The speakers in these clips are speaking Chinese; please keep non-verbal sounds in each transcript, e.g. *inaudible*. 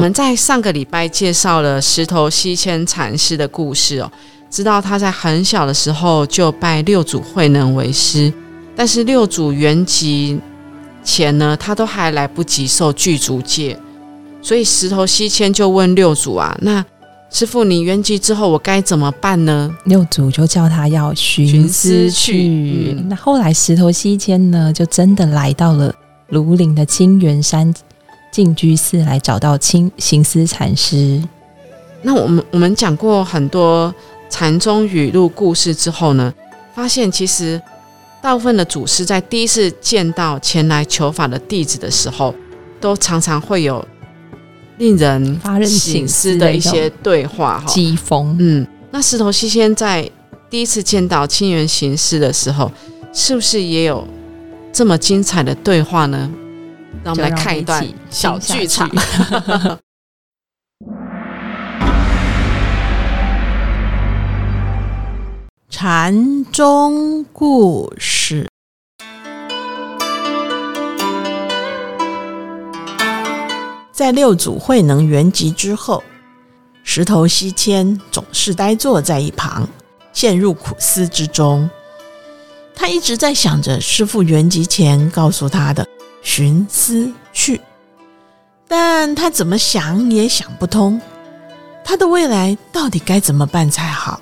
们在上个礼拜介绍了石头西迁禅师的故事哦，知道他在很小的时候就拜六祖慧能为师，但是六祖圆寂前呢，他都还来不及受具足戒，所以石头西迁就问六祖啊，那师傅你圆寂之后我该怎么办呢？六祖就叫他要寻思去。那后来石头西迁呢，就真的来到了庐陵的清源山。净居寺来找到清行思禅师。那我们我们讲过很多禅宗语录故事之后呢，发现其实大部分的祖师在第一次见到前来求法的弟子的时候，都常常会有令人发人省思的一些对话哈。机锋，嗯，那石头西仙在第一次见到清源行思的时候，是不是也有这么精彩的对话呢？让我们来看一段小剧场。*laughs* 禅宗故事，在六祖慧能圆寂之后，石头西迁总是呆坐在一旁，陷入苦思之中。他一直在想着师傅圆寂前告诉他的。寻思去，但他怎么想也想不通，他的未来到底该怎么办才好？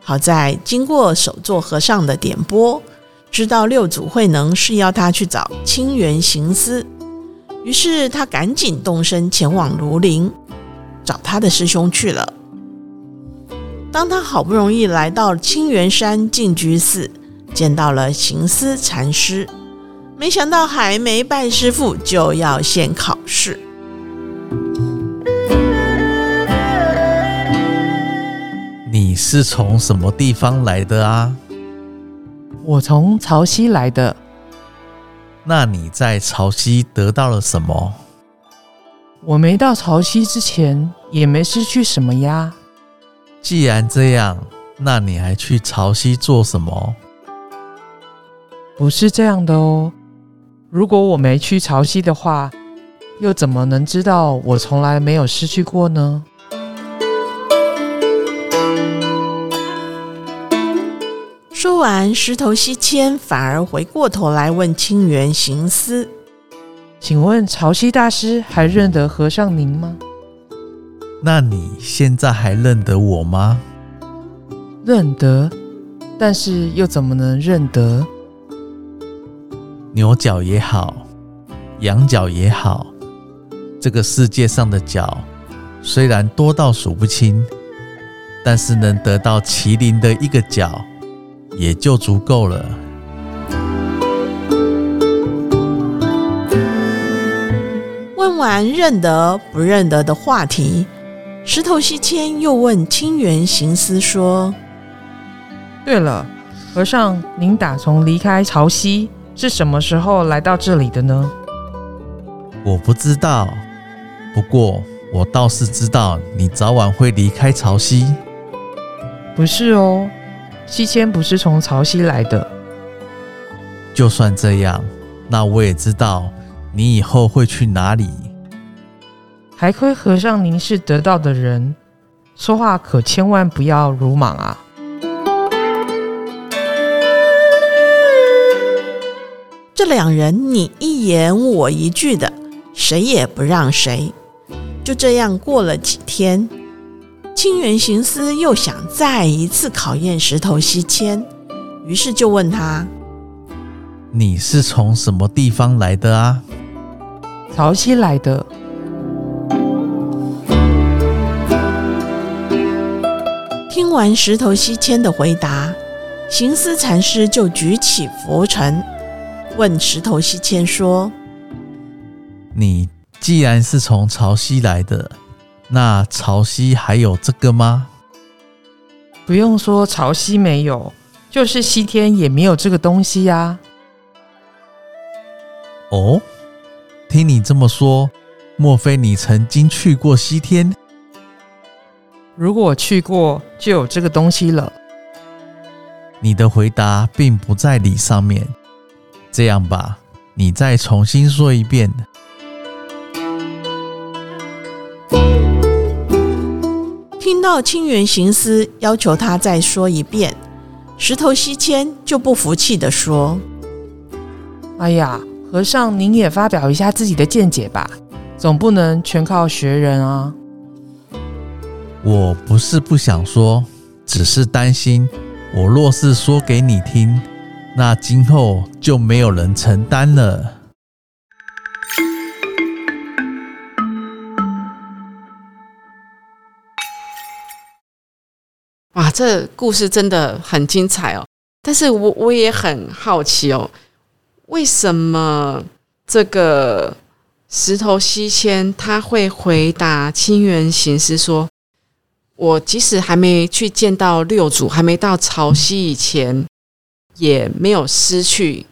好在经过首座和尚的点拨，知道六祖慧能是要他去找清源行思，于是他赶紧动身前往庐陵找他的师兄去了。当他好不容易来到清源山净居寺，见到了行思禅师。没想到还没拜师傅，就要先考试。你是从什么地方来的啊？我从潮汐来的。那你在潮汐得到了什么？我没到潮汐之前，也没失去什么呀。既然这样，那你还去潮汐做什么？不是这样的哦。如果我没去潮汐的话，又怎么能知道我从来没有失去过呢？说完，石头西迁反而回过头来问清源行思：“请问潮汐大师还认得和尚您吗？”“那你现在还认得我吗？”“认得，但是又怎么能认得？”牛角也好，羊角也好，这个世界上的角虽然多到数不清，但是能得到麒麟的一个角，也就足够了。问完认得不认得的话题，石头西迁又问清源行思说：“对了，和尚，您打从离开潮汐？”是什么时候来到这里的呢？我不知道，不过我倒是知道你早晚会离开潮汐。不是哦，西迁不是从潮汐来的。就算这样，那我也知道你以后会去哪里。还亏和尚您是得道的人，说话可千万不要鲁莽啊。这两人你一言我一句的，谁也不让谁。就这样过了几天，清源行思又想再一次考验石头西迁，于是就问他：“你是从什么地方来的啊？”“潮汐来的。”听完石头西迁的回答，行思禅师就举起佛尘。问石头西迁说：“你既然是从潮汐来的，那潮汐还有这个吗？不用说潮汐没有，就是西天也没有这个东西呀。哦，听你这么说，莫非你曾经去过西天？如果去过，就有这个东西了。你的回答并不在理上面。这样吧，你再重新说一遍。听到清源行思要求他再说一遍，石头西迁就不服气的说：“哎呀，和尚您也发表一下自己的见解吧，总不能全靠学人啊。”我不是不想说，只是担心，我若是说给你听，那今后就没有人承担了。哇，这故事真的很精彩哦！但是我我也很好奇哦，为什么这个石头西迁他会回答清源行师说：“我即使还没去见到六祖，还没到潮汐以前，也没有失去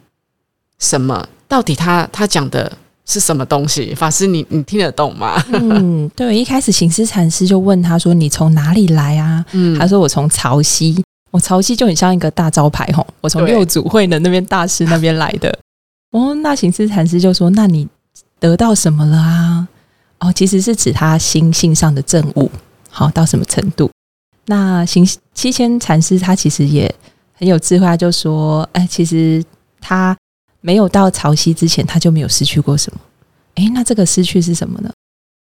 什么。”到底他他讲的？是什么东西？法师，你你听得懂吗？嗯，对，一开始行思禅师就问他说：“你从哪里来啊？”嗯，他说：“我从潮汐。”我潮汐就很像一个大招牌吼，我从六祖慧能那边大师那边来的。*laughs* 哦，那行思禅师就说：“那你得到什么了啊？”哦，其实是指他心性上的证悟，好到什么程度？那行七千禅师他其实也很有智慧，他就说：“哎，其实他。”没有到潮汐之前，他就没有失去过什么。哎，那这个失去是什么呢？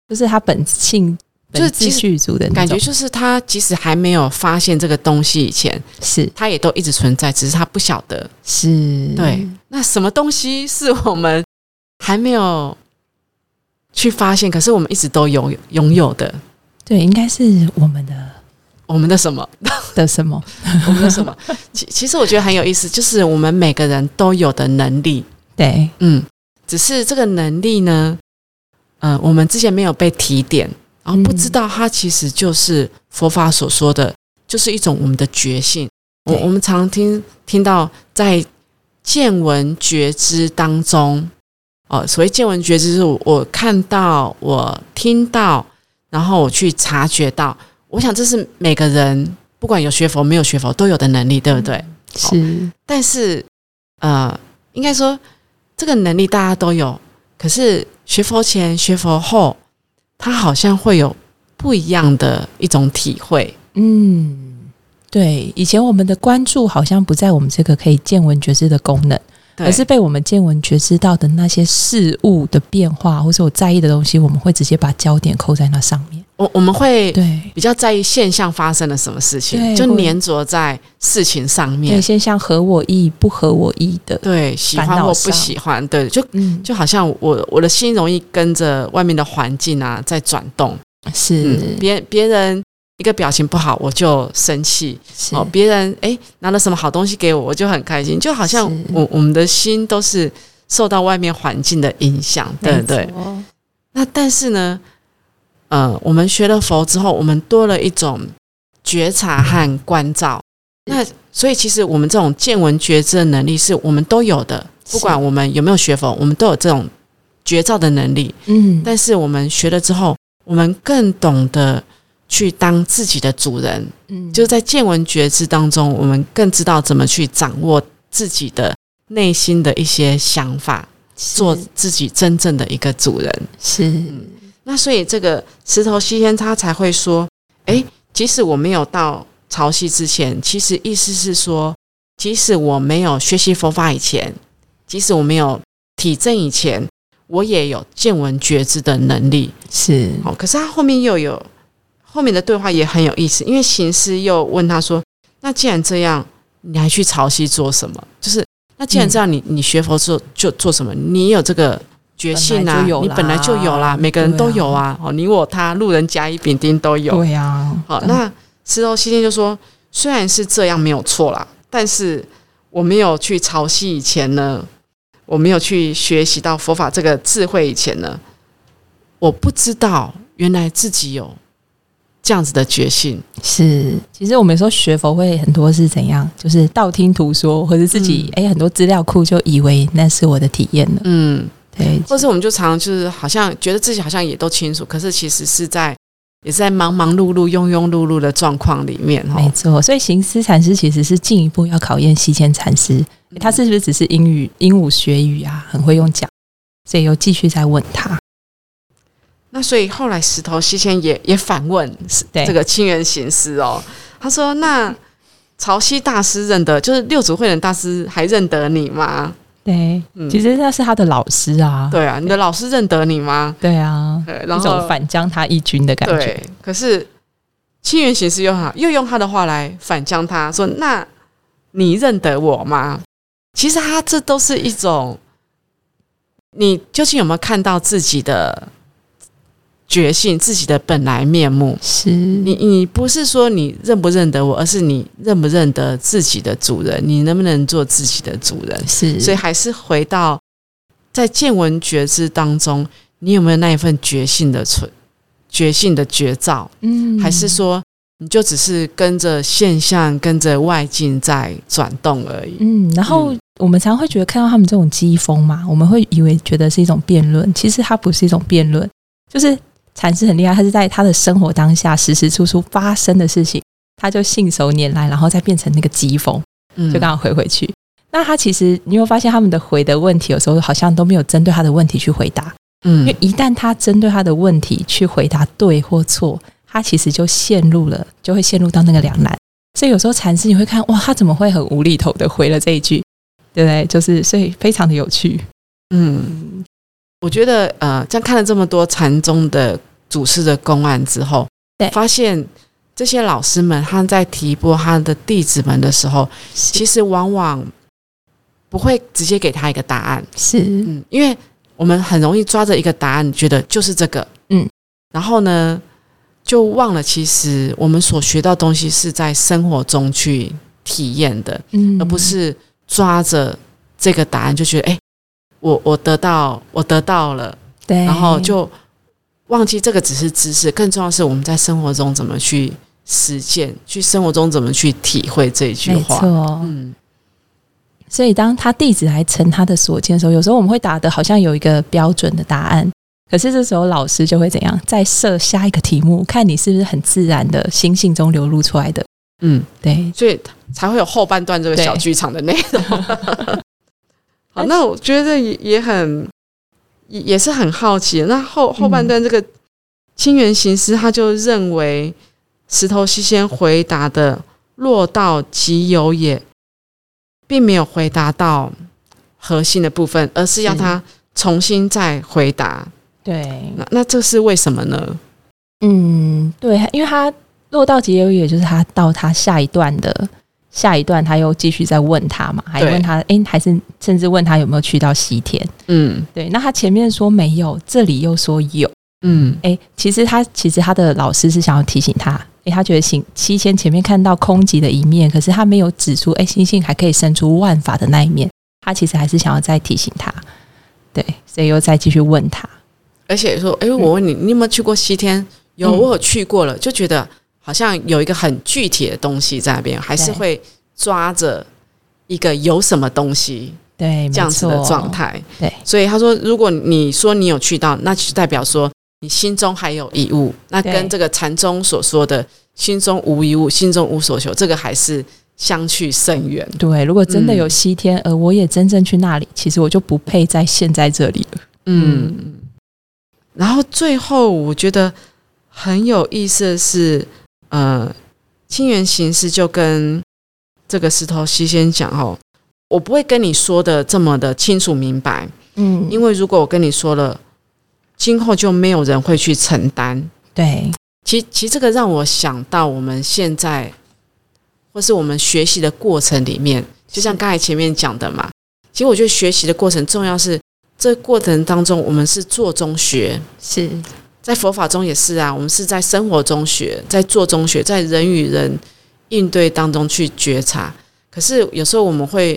就是他本性就是继续足的感觉，就是他即使还没有发现这个东西以前，是他也都一直存在，只是他不晓得。是对。那什么东西是我们还没有去发现，可是我们一直都有拥有的？对，应该是我们的。我们的什么 *laughs* 的什么？*laughs* 我们的什么？其其实我觉得很有意思，就是我们每个人都有的能力。对，嗯，只是这个能力呢，呃，我们之前没有被提点，然后不知道它其实就是佛法所说的，就是一种我们的觉性。我我们常听听到在见闻觉知当中，哦，所谓见闻觉知是我看到、我听到，然后我去察觉到。我想这是每个人不管有学佛没有学佛都有的能力，对不对？是。但是，呃，应该说这个能力大家都有，可是学佛前、学佛后，他好像会有不一样的一种体会。嗯，对。以前我们的关注好像不在我们这个可以见闻觉知的功能。而是被我们见闻觉知到的那些事物的变化，或是我在意的东西，我们会直接把焦点扣在那上面。我我们会对比较在意现象发生了什么事情，就粘着在事情上面。对，现象合我意，不合我意的，对，喜欢或不喜欢，对，就就好像我我的心容易跟着外面的环境啊在转动。是别别人。一个表情不好，我就生气。哦，别人哎拿了什么好东西给我，我就很开心。就好像我我们的心都是受到外面环境的影响，对不对？那但是呢，呃，我们学了佛之后，我们多了一种觉察和关照。那所以其实我们这种见闻觉知的能力是我们都有的，不管我们有没有学佛，我们都有这种觉照的能力。嗯，但是我们学了之后，我们更懂得。去当自己的主人，嗯，就在见闻觉知当中，我们更知道怎么去掌握自己的内心的一些想法，做自己真正的一个主人。是，那所以这个石头西天他才会说，哎，即使我没有到潮汐之前，其实意思是说，即使我没有学习佛法以前，即使我没有体证以前，我也有见闻觉知的能力。是，哦，可是他后面又有。后面的对话也很有意思，因为行师又问他说：“那既然这样，你还去潮汐做什么？就是那既然这样，你你学佛做就做什么？你有这个觉性啊，你本来就有啦，每个人都有啊。哦，你我他路人甲乙丙丁都有。对呀。好，那石头西天就说：虽然是这样没有错啦，但是我没有去潮汐以前呢，我没有去学习到佛法这个智慧以前呢，我不知道原来自己有这样子的觉性。是，其实我们说学佛会很多是怎样，就是道听途说，或者自己哎、很多资料库就以为那是我的体验了。嗯，对，或是我们就常常就是好像觉得自己好像也都清楚，可是其实是在也是在忙忙碌碌、庸庸碌碌的状况里面哈。没错。所以行思禅师其实是进一步要考验西迁禅师，他是不是只是英语鹦鹉学语啊，很会用讲，所以又继续在问他。那所以后来石头西迁也也反问对这个清源行师哦，他说：“那潮汐大师认得，就是六祖慧能大师还认得你吗？对，嗯其实那是他的老师啊。对啊，你的老师认得你吗？对啊，对，然一种后反将他一军的感觉。对，可是清源行事又好，又用他的话来反将他说：那你认得我吗？其实他这都是一种，你究竟有没有看到自己的觉性，自己的本来面目？是，你你不是说你认不认得我，而是你认不认得自己的主人，你能不能做自己的主人？是，所以还是回到在见闻觉知当中，你有没有那一份觉性的存觉性的觉照？嗯还是说你就只是跟着现象、跟着外境在转动而已？嗯，然后嗯我们常会觉得看到他们这种机锋嘛，我们会以为觉得是一种辩论，其实它不是一种辩论，就是禅师很厉害，他是在他的生活当下时时处处发生的事情，他就信手拈来，然后再变成那个机锋，嗯就刚好回回去。那他其实你有发现他们的回的问题，有时候好像都没有针对他的问题去回答，嗯因为嗯一旦他针对他的问题去回答对或错，他其实就陷入了，就会陷入到那个两难。所以有时候禅师你会看，哇，他怎么会很无厘头的回了这一句，对不对？就是所以非常的有趣。嗯，我觉得呃，这样看了这么多禅宗的祖师的公案之后，对。发现这些老师们他在提拨他的弟子们的时候，其实往往不会直接给他一个答案。是。嗯，因为我们很容易抓着一个答案，觉得就是这个，嗯，然后呢，就忘了其实我们所学到的东西是在生活中去体验的，嗯。而不是抓着这个答案就觉得，哎，我我得到我得到了，对，然后就忘记这个只是知识，更重要是我们在生活中怎么去实践，去生活中怎么去体会这一句没话。错。嗯，所以当他弟子来陈他的所见的时候，有时候我们会打的好像有一个标准的答案，可是这时候老师就会怎样？再设下一个题目，看你是不是很自然的心性中流露出来的。嗯，对，所以才会有后半段这个小剧场的内容。*laughs* 好，那我觉得也也很也也是很好奇。那后后半段这个清源行师他就认为石头西先回答的“落到即有也”，并没有回答到核心的部分，而是要他重新再回答。对，那那这是为什么呢？嗯，对，因为他落到即有，也就是他到他下一段的下一段，他又继续在问他嘛，还问他，诶，还是甚至问他有没有去到西天。嗯对，那他前面说没有，这里又说有。嗯诶，其实他其实他的老师是想要提醒他，诶，他觉得行七千前面看到空寂的一面，可是他没有指出，诶，星星还可以生出万法的那一面，他其实还是想要再提醒他，对，所以又再继续问他，而且说，哎、我问你，你有没有去过西天？有，嗯我有去过了，就觉得好像有一个很具体的东西在那边，还是对会抓着一个有什么东西对，这样子的状，态。对，所以他说，如果你说你有去到，那就代表说你心中还有一物，那跟这个禅宗所说的心中无一物，心中无所求，这个还是相去甚远。对，如果真的有嗯西天，而我也真正去那里，其实我就不配在现在这里了。嗯，然后最后我觉得很有意思的是，呃，清源行师就跟这个石头西先讲哦，我不会跟你说的这么的清楚明白，嗯。因为如果我跟你说了，今后就没有人会去承担。对，其其实这个让我想到我们现在，或是我们学习的过程里面，就像刚才前面讲的嘛，其实我觉得学习的过程重要是这过程当中，我们是做中学，是，在佛法中也是啊，我们是在生活中学，在做中学，在人与人应对当中去觉察。可是有时候我们会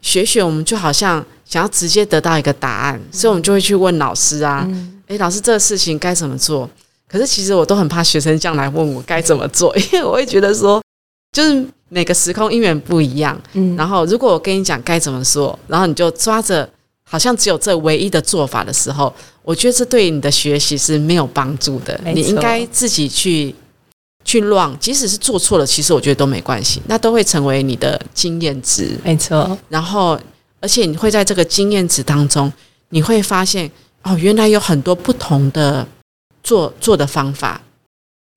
学学，我们就好像想要直接得到一个答案，所以我们就会去问老师啊。嗯，哎，老师，这个事情该怎么做？可是其实我都很怕学生这样来问我该怎么做，因为我会觉得说，就是每个时空因缘不一样。嗯，然后如果我跟你讲该怎么做，然后你就抓着好像只有这唯一的做法的时候，我觉得这对你的学习是没有帮助的。你应该自己去去乱，即使是做错了，其实我觉得都没关系，那都会成为你的经验值。没错，然后，而且你会在这个经验值当中，你会发现哦，原来有很多不同的做做的方法，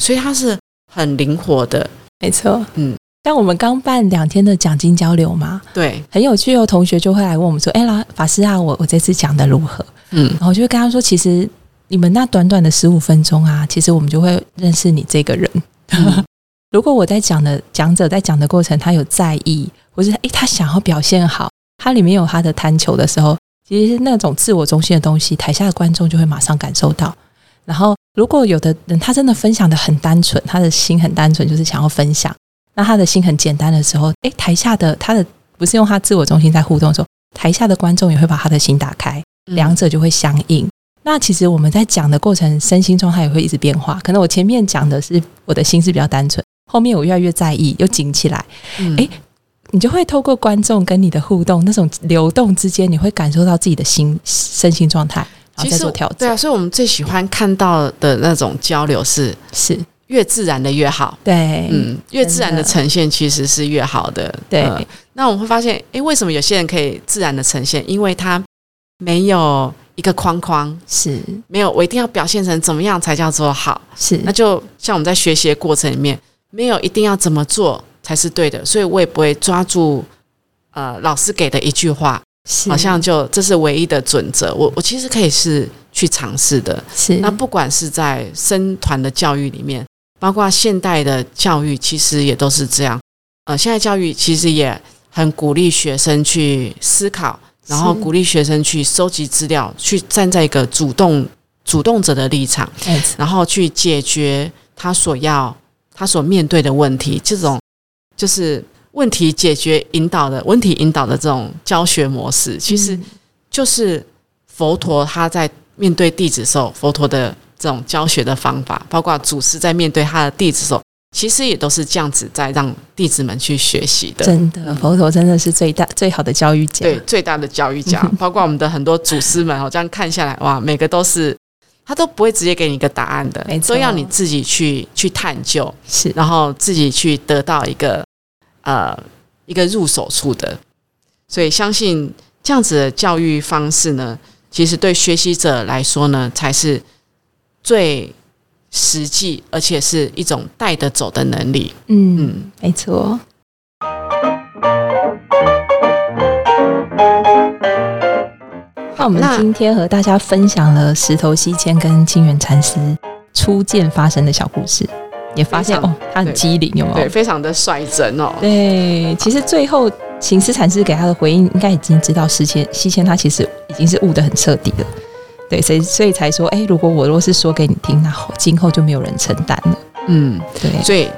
所以它是很灵活的。没错。嗯，像我们刚办两天的奖金交流嘛，对，很有趣哦。同学就会来问我们说：“哎啦，法师啊，我我这次讲的如何？”嗯然后我就会跟他说：“其实你们那短短的十五分钟啊，其实我们就会认识你这个人。嗯 *laughs* 如果我在讲的讲者在讲的过程，他有在意，或是诶他想要表现好，他里面有他的贪求的时候，其实那种自我中心的东西，台下的观众就会马上感受到。然后，如果有的人他真的分享的很单纯，他的心很单纯，就是想要分享，那他的心很简单的时候，诶，台下的他的不是用他自我中心在互动的时候，台下的观众也会把他的心打开，嗯两者就会相应。那其实我们在讲的过程，身心状态也会一直变化。可能我前面讲的是我的心是比较单纯，后面我越来越在意，又紧起来，嗯诶你就会透过观众跟你的互动，那种流动之间，你会感受到自己的心身心状态，然后再做调整。对啊，所以我们最喜欢看到的那种交流是是越自然的越好。对，嗯，越自然的呈现其实是越好的。对呃那我们会发现，诶，为什么有些人可以自然的呈现？因为他没有一个框框，是没有我一定要表现成怎么样才叫做好。是，那就像我们在学习的过程里面，没有一定要怎么做才是对的，所以我也不会抓住呃老师给的一句话，是好像就这是唯一的准则。我我其实可以是去尝试的。是那不管是在生团的教育里面，包括现代的教育，其实也都是这样。呃，现在教育其实也很鼓励学生去思考，然后鼓励学生去收集资料，去站在一个主动主动者的立场，然后去解决他所要他所面对的问题。这种就是问题解决引导的问题引导的这种教学模式，其实嗯就是佛陀他在面对弟子的时候，佛陀的这种教学的方法，包括祖师在面对他的弟子的时候，其实也都是这样子在让弟子们去学习的。真的佛陀真的是最大最好的教育家。对，最大的教育家，包括我们的很多祖师们哦，这样看下来，哇，每个都是他都不会直接给你一个答案的都要你自己去去探究，是然后自己去得到一个呃一个入手处的。所以相信这样子的教育方式呢，其实对学习者来说呢，才是最实际，而且是一种带得走的能力。嗯，嗯，没错。那我们今天和大家分享了石头西迁跟清源禅师初见发生的小故事，也发现哦，他很对机灵，有没有对，有？非常的率真哦。对，其实最后行思禅师给他的回应，应该已经知道西迁西迁他其实已经是悟得很彻底了。对，所以所以才说，哎，如果我若是说给你听，那后今后就没有人承担了。嗯，对，所以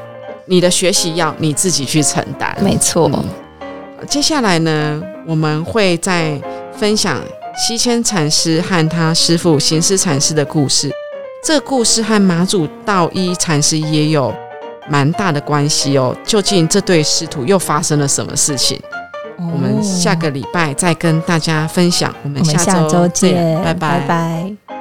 你的学习要你自己去承担。没错，嗯接下来呢，我们会再分享西迁禅师和他师父行思禅师的故事。这个故事和马祖道一禅师也有蛮大的关系哦。究竟这对师徒又发生了什么事情？我们下个礼拜再跟大家分享。我们下下周见，见，拜拜拜拜